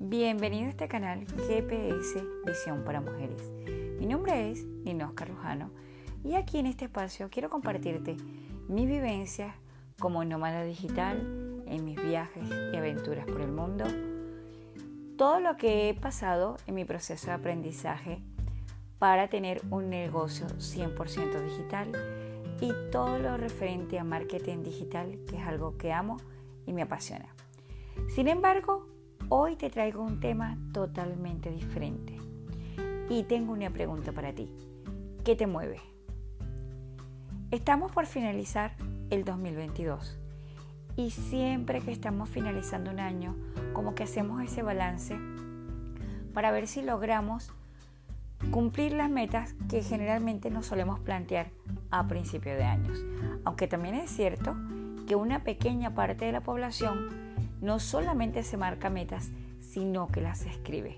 Bienvenido a este canal GPS Visión para Mujeres. Mi nombre es Nino Carrujano y aquí en este espacio quiero compartirte mis vivencias como nómada digital en mis viajes y aventuras por el mundo, todo lo que he pasado en mi proceso de aprendizaje para tener un negocio 100% digital y todo lo referente a marketing digital, que es algo que amo y me apasiona. Sin embargo, hoy te traigo un tema totalmente diferente y tengo una pregunta para ti. ¿Qué te mueve? Estamos por finalizar el 2022 y siempre que estamos finalizando un año, como que hacemos ese balance para ver si logramos cumplir las metas que generalmente nos solemos plantear a principio de años. Aunque también es cierto que una pequeña parte de la población no solamente se marca metas, sino que las escribe.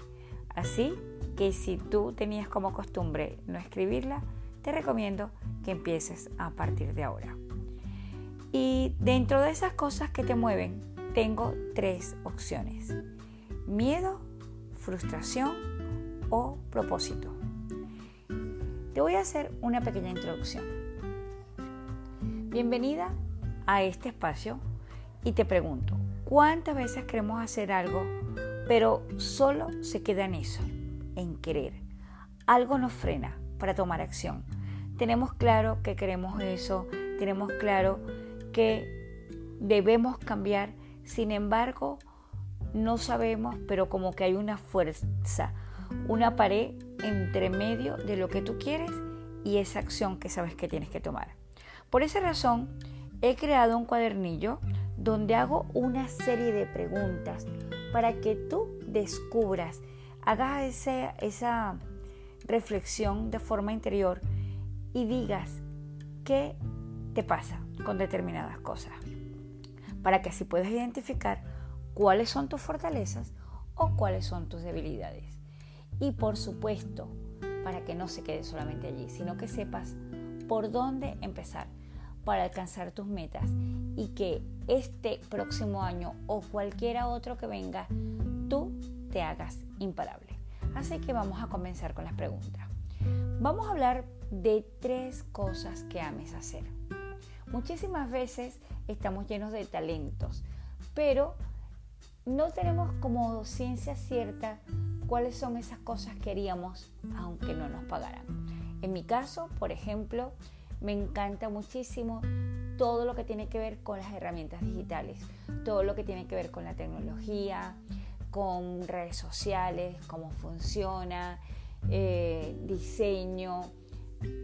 Así que si tú tenías como costumbre no escribirla, te recomiendo que empieces a partir de ahora. Y dentro de esas cosas que te mueven, tengo tres opciones. Miedo, frustración o propósito. Te voy a hacer una pequeña introducción. Bienvenida a este espacio y te pregunto, ¿cuántas veces queremos hacer algo, pero solo se queda en eso, en querer? Algo nos frena para tomar acción. Tenemos claro que queremos eso, tenemos claro que debemos cambiar, sin embargo, no sabemos, pero como que hay una fuerza, una pared entre medio de lo que tú quieres y esa acción que sabes que tienes que tomar. Por esa razón, he creado un cuadernillo donde hago una serie de preguntas para que tú descubras, hagas esa, reflexión de forma interior y digas qué te pasa con determinadas cosas. Para que así puedas identificar cuáles son tus fortalezas o cuáles son tus debilidades. Y por supuesto, para que no se quede solamente allí, sino que sepas por dónde empezar para alcanzar tus metas y que este próximo año o cualquiera otro que venga, tú te hagas imparable. Así que vamos a comenzar con las preguntas. Vamos a hablar de tres cosas que ames hacer. Muchísimas veces estamos llenos de talentos, pero no tenemos como ciencia cierta cuáles son esas cosas que haríamos aunque no nos pagaran. En mi caso, por ejemplo, me encanta muchísimo todo lo que tiene que ver con las herramientas digitales, todo lo que tiene que ver con la tecnología, con redes sociales, cómo funciona, eh, diseño.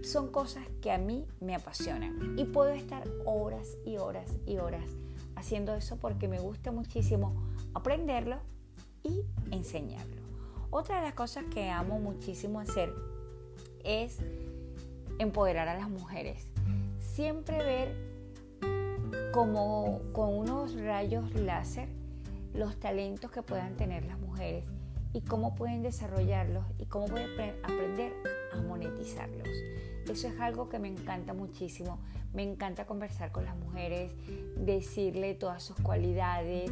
Son cosas que a mí me apasionan y puedo estar horas y horas y horas haciendo eso porque me gusta muchísimo aprenderlo y enseñarlo. Otra de las cosas que amo muchísimo hacer es empoderar a las mujeres. Siempre ver como con unos rayos láser los talentos que puedan tener las mujeres y cómo pueden desarrollarlos y cómo pueden aprender a monetizarlos. Eso es algo que me encanta muchísimo. Me encanta conversar con las mujeres, decirle todas sus cualidades,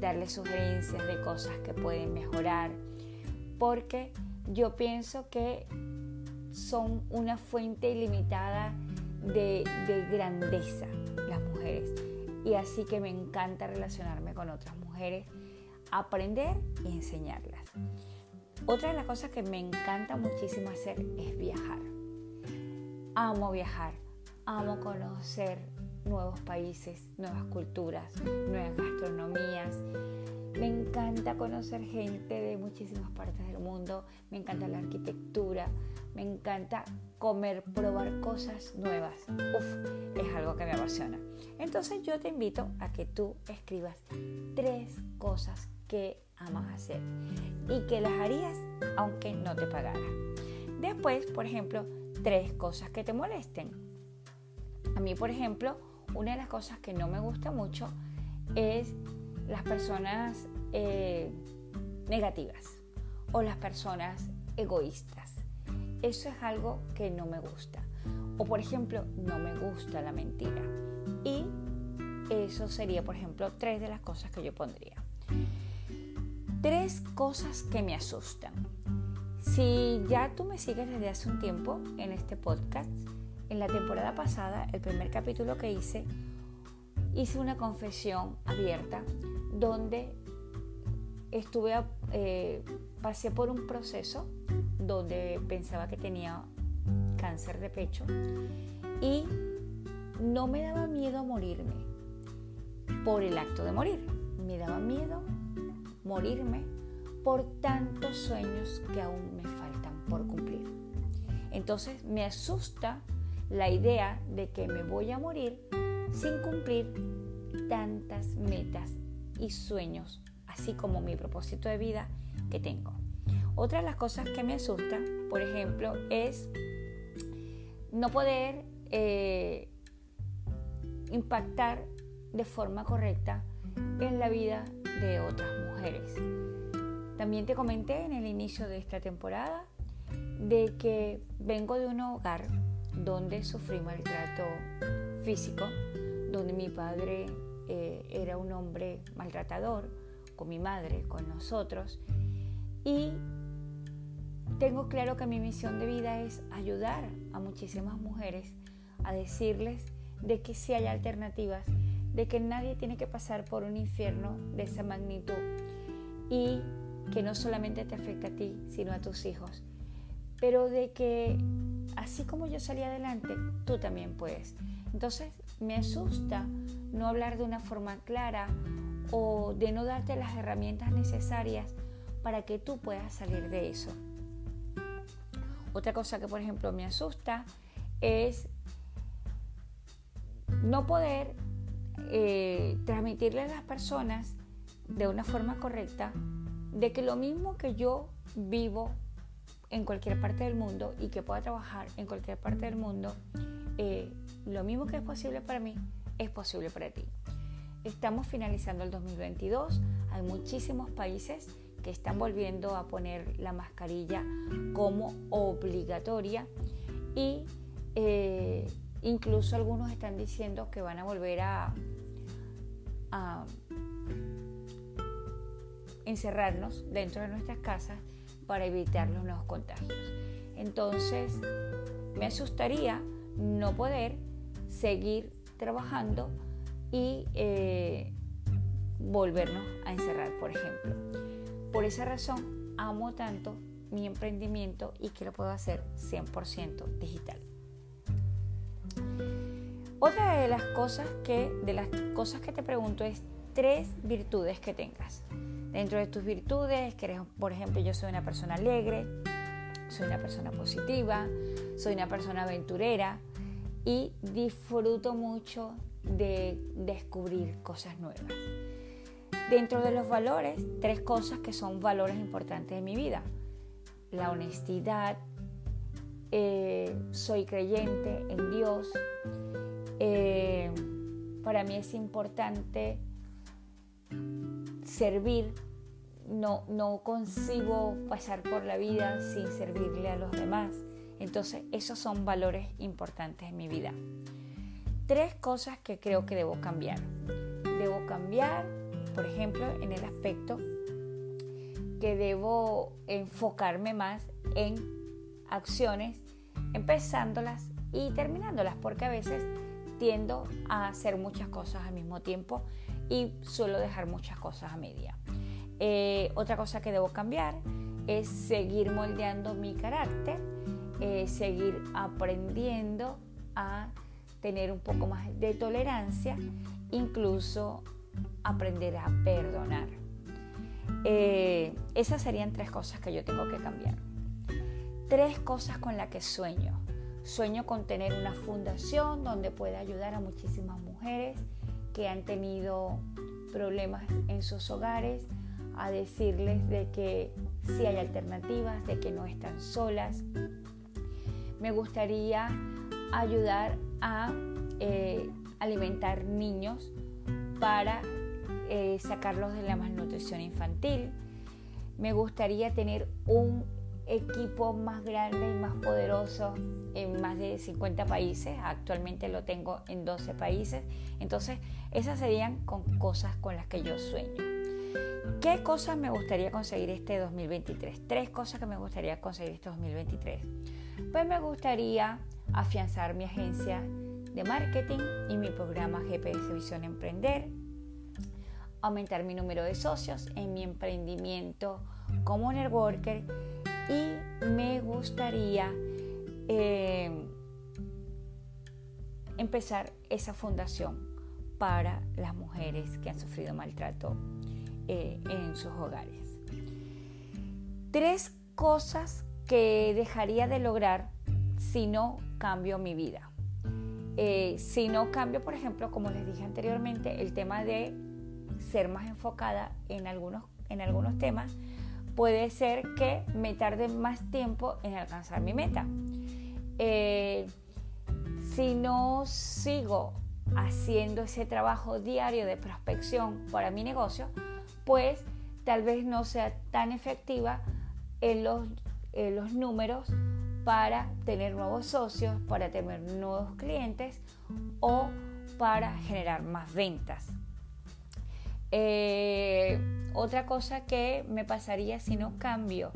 darle sugerencias de cosas que pueden mejorar porque yo pienso que son una fuente ilimitada de, grandeza las mujeres. Y así que me encanta relacionarme con otras mujeres, aprender y enseñarlas. Otra de las cosas que me encanta muchísimo hacer es viajar. Amo viajar, amo conocer nuevos países, nuevas culturas, nuevas gastronomías me encanta conocer gente de muchísimas partes del mundo, me encanta la arquitectura, me encanta comer, probar cosas nuevas. Uf, es algo que me apasiona. Entonces yo te invito a que tú escribas tres cosas que amas hacer y que las harías aunque no te pagara. Después, por ejemplo, tres cosas que te molesten. A mí, por ejemplo, una de las cosas que no me gusta mucho es las personas eh, negativas o las personas egoístas. Eso es algo que no me gusta. O por ejemplo, no me gusta la mentira. Y eso sería, por ejemplo, tres de las cosas que yo pondría. Tres cosas que me asustan. Si ya tú me sigues desde hace un tiempo en este podcast, en la temporada pasada, el primer capítulo que hice, hice una confesión abierta donde estuve, eh, pasé por un proceso donde pensaba que tenía cáncer de pecho y no me daba miedo morirme por el acto de morir, me daba miedo morirme por tantos sueños que aún me faltan por cumplir. Entonces me asusta la idea de que me voy a morir sin cumplir tantas metas y sueños, así como mi propósito de vida que tengo. Otra de las cosas que me asusta, por ejemplo, es no poder eh, impactar de forma correcta en la vida de otras mujeres. También te comenté en el inicio de esta temporada de que vengo de un hogar donde sufrí maltrato físico, donde mi padre eh, era un hombre maltratador con mi madre, con nosotros, y tengo claro que mi misión de vida es ayudar a muchísimas mujeres a decirles de que sí hay alternativas, de que nadie tiene que pasar por un infierno de esa magnitud y que no solamente te afecta a ti, sino a tus hijos, pero de que así como yo salí adelante, tú también puedes. Entonces me asusta no hablar de una forma clara o de no darte las herramientas necesarias para que tú puedas salir de eso. Otra cosa que por ejemplo me asusta es no poder eh, transmitirle a las personas de una forma correcta de que lo mismo que yo vivo en cualquier parte del mundo y que pueda trabajar en cualquier parte del mundo, eh, lo mismo que es posible para mí, es posible para ti. Estamos finalizando el 2022, hay muchísimos países que están volviendo a poner la mascarilla como obligatoria y eh, incluso algunos están diciendo que van a volver a, a encerrarnos dentro de nuestras casas para evitar los nuevos contagios. Entonces, me asustaría no poder seguir trabajando y eh, volvernos a encerrar, por ejemplo. Por esa razón, amo tanto mi emprendimiento y que lo puedo hacer 100% digital. Otra de las cosas que de las cosas que te pregunto es tres virtudes que tengas. Dentro de tus virtudes, por ejemplo, yo soy una persona alegre, soy una persona positiva, soy una persona aventurera y disfruto mucho de descubrir cosas nuevas. Dentro de los valores, tres cosas que son valores importantes de mi vida. La honestidad, eh, soy creyente en Dios. Eh, para mí es importante servir, no, no concibo pasar por la vida sin servirle a los demás. Entonces, esos son valores importantes en mi vida. Tres cosas que creo que debo cambiar. Debo cambiar, por ejemplo, en el aspecto que debo enfocarme más en acciones, empezándolas y terminándolas, porque a veces tiendo a hacer muchas cosas al mismo tiempo y suelo dejar muchas cosas a media. Eh, otra cosa que debo cambiar es seguir moldeando mi carácter, eh, seguir aprendiendo a tener un poco más de tolerancia, incluso aprender a perdonar. Eh, esas serían tres cosas que yo tengo que cambiar. Tres cosas con las que sueño. Sueño con tener una fundación donde pueda ayudar a muchísimas mujeres que han tenido problemas en sus hogares, a decirles de que sí hay alternativas, de que no están solas. Me gustaría ayudar a eh, alimentar niños para eh, sacarlos de la malnutrición infantil. Me gustaría tener un equipo más grande y más poderoso en más de 50 países. Actualmente lo tengo en 12 países. Entonces, esas serían cosas con las que yo sueño. ¿Qué cosas me gustaría conseguir este 2023? Tres cosas que me gustaría conseguir este 2023. Pues me gustaría afianzar mi agencia de marketing y mi programa GPS Visión Emprender, aumentar mi número de socios en mi emprendimiento como networker y me gustaría eh, empezar esa fundación para las mujeres que han sufrido maltrato eh, en sus hogares. Tres cosas que dejaría de lograr si no cambio mi vida. Eh, si no cambio, por ejemplo, como les dije anteriormente, el tema de ser más enfocada en algunos, en algunos temas, puede ser que me tarde más tiempo en alcanzar mi meta. Eh, si no sigo haciendo ese trabajo diario de prospección para mi negocio, pues tal vez no sea tan efectiva en los, los números para tener nuevos socios, para tener nuevos clientes o para generar más ventas. Eh, otra cosa que me pasaría si no cambio,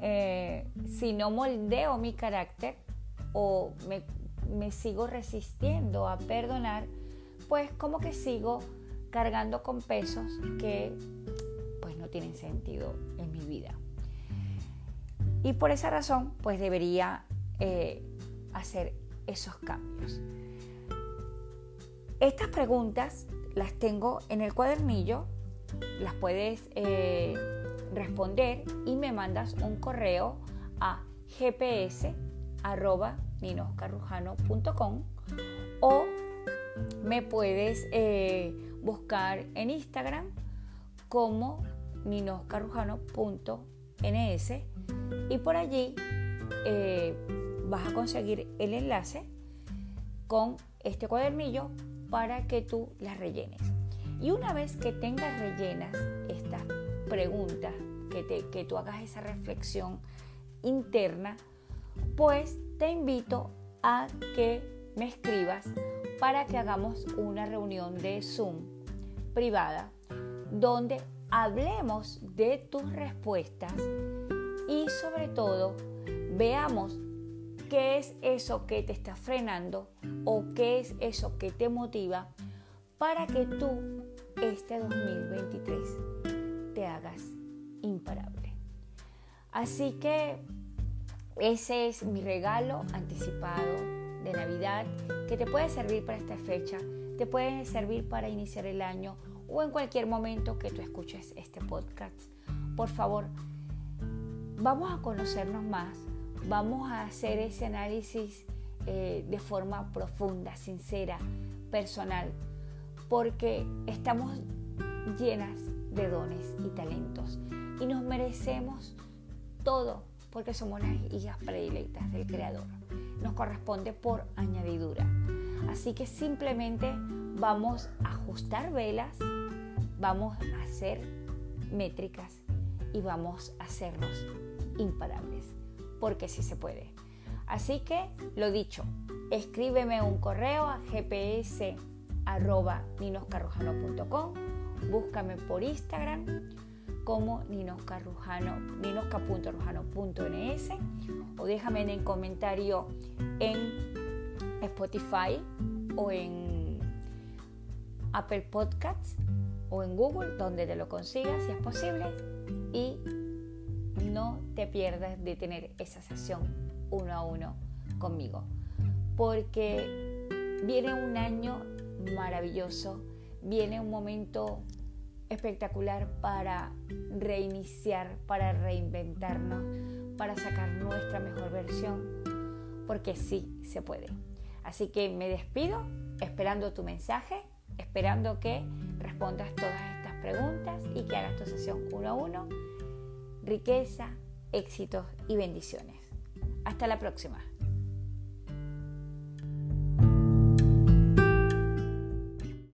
eh, si no moldeo mi carácter o me, me sigo resistiendo a perdonar, pues como que sigo cargando con pesos que pues no tienen sentido en mi vida. Y por esa razón pues debería eh, hacer esos cambios. Estas preguntas las tengo en el cuadernillo, las puedes eh, responder y me mandas un correo a gps.ninoscarrujano.com o me puedes eh, buscar en Instagram como ninoscarrujano.ns y por allí eh, vas a conseguir el enlace con este cuadernillo para que tú las rellenes. Y una vez que tengas rellenas estas preguntas, que, te, que tú hagas esa reflexión interna, pues te invito a que me escribas para que hagamos una reunión de Zoom privada donde hablemos de tus respuestas y sobre todo veamos qué es eso que te está frenando o qué es eso que te motiva para que tú este 2023 te hagas imparable. Así que ese es mi regalo anticipado de Navidad que te puede servir para esta fecha te puede servir para iniciar el año o en cualquier momento que tú escuches este podcast. Por favor, vamos a conocernos más, vamos a hacer ese análisis eh, de forma profunda, sincera, personal, porque estamos llenas de dones y talentos y nos merecemos todo porque somos las hijas predilectas del Creador. Nos corresponde por añadidura. Así que simplemente vamos a ajustar velas, vamos a hacer métricas y vamos a hacernos imparables, porque sí se puede. Así que, lo dicho, escríbeme un correo a gps.ninoscarrujano.com, búscame por Instagram como ninoscarrujano, ninosca.rujano.ns o déjame en el comentario en Spotify o en Apple Podcasts o en Google, donde te lo consigas si es posible. Y no te pierdas de tener esa sesión uno a uno conmigo. Porque viene un año maravilloso, viene un momento espectacular para reiniciar, para reinventarnos, para sacar nuestra mejor versión, porque sí se puede. Así que me despido esperando tu mensaje, esperando que respondas todas estas preguntas y que hagas tu sesión uno a uno. Riqueza, éxitos y bendiciones. Hasta la próxima.